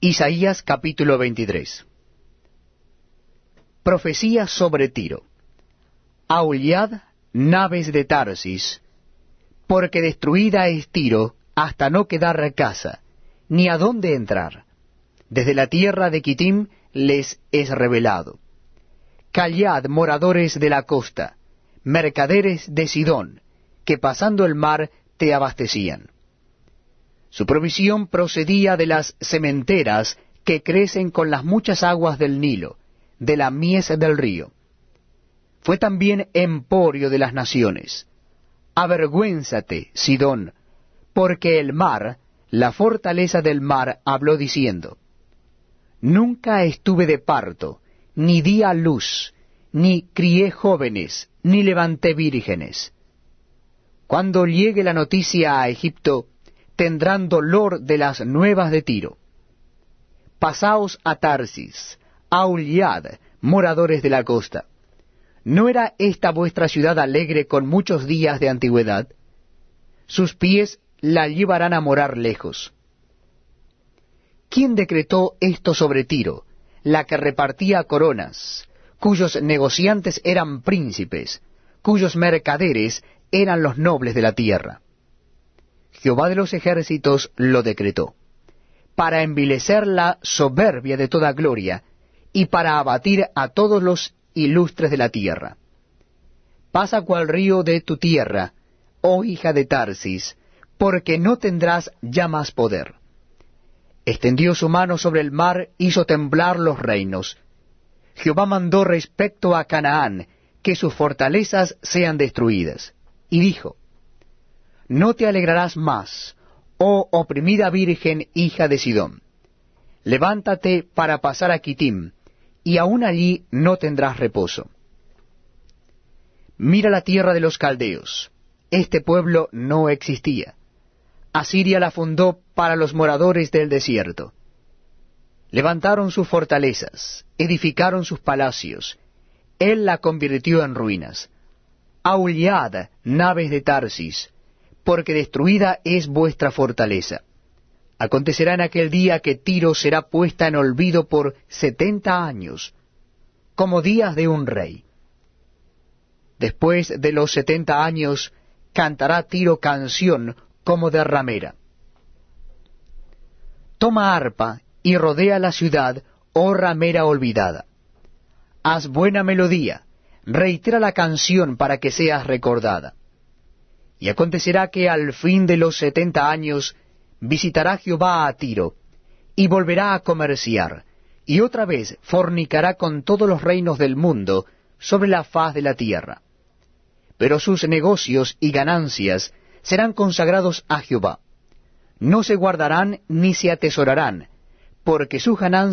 Isaías capítulo 23 Profecía sobre Tiro Aullad, naves de Tarsis, porque destruida es Tiro hasta no quedar casa, ni a dónde entrar. Desde la tierra de Kitim les es revelado. Callad, moradores de la costa, mercaderes de Sidón, que pasando el mar te abastecían. Su provisión procedía de las sementeras que crecen con las muchas aguas del Nilo, de la mies del río. Fue también emporio de las naciones. Avergüénzate, Sidón, porque el mar, la fortaleza del mar, habló diciendo, Nunca estuve de parto, ni di a luz, ni crié jóvenes, ni levanté vírgenes. Cuando llegue la noticia a Egipto, tendrán dolor de las nuevas de Tiro. Pasaos a Tarsis, a Uliad, moradores de la costa. ¿No era esta vuestra ciudad alegre con muchos días de antigüedad? Sus pies la llevarán a morar lejos. ¿Quién decretó esto sobre Tiro, la que repartía coronas, cuyos negociantes eran príncipes, cuyos mercaderes eran los nobles de la tierra? Jehová de los ejércitos lo decretó, para envilecer la soberbia de toda gloria, y para abatir a todos los ilustres de la tierra. Pasa cual río de tu tierra, oh hija de Tarsis, porque no tendrás ya más poder. Extendió su mano sobre el mar, hizo temblar los reinos. Jehová mandó respecto a Canaán, que sus fortalezas sean destruidas. Y dijo, no te alegrarás más, oh oprimida virgen hija de Sidón. Levántate para pasar a Kitim, y aún allí no tendrás reposo. Mira la tierra de los caldeos. Este pueblo no existía. Asiria la fundó para los moradores del desierto. Levantaron sus fortalezas, edificaron sus palacios. Él la convirtió en ruinas. Aullad, naves de Tarsis, porque destruida es vuestra fortaleza. Acontecerá en aquel día que Tiro será puesta en olvido por setenta años, como días de un rey. Después de los setenta años cantará Tiro canción como de ramera. Toma arpa y rodea la ciudad, oh ramera olvidada. Haz buena melodía, reitera la canción para que seas recordada. Y acontecerá que al fin de los setenta años visitará Jehová a Tiro, y volverá a comerciar, y otra vez fornicará con todos los reinos del mundo sobre la faz de la tierra. Pero sus negocios y ganancias serán consagrados a Jehová. No se guardarán ni se atesorarán, porque sus ganancias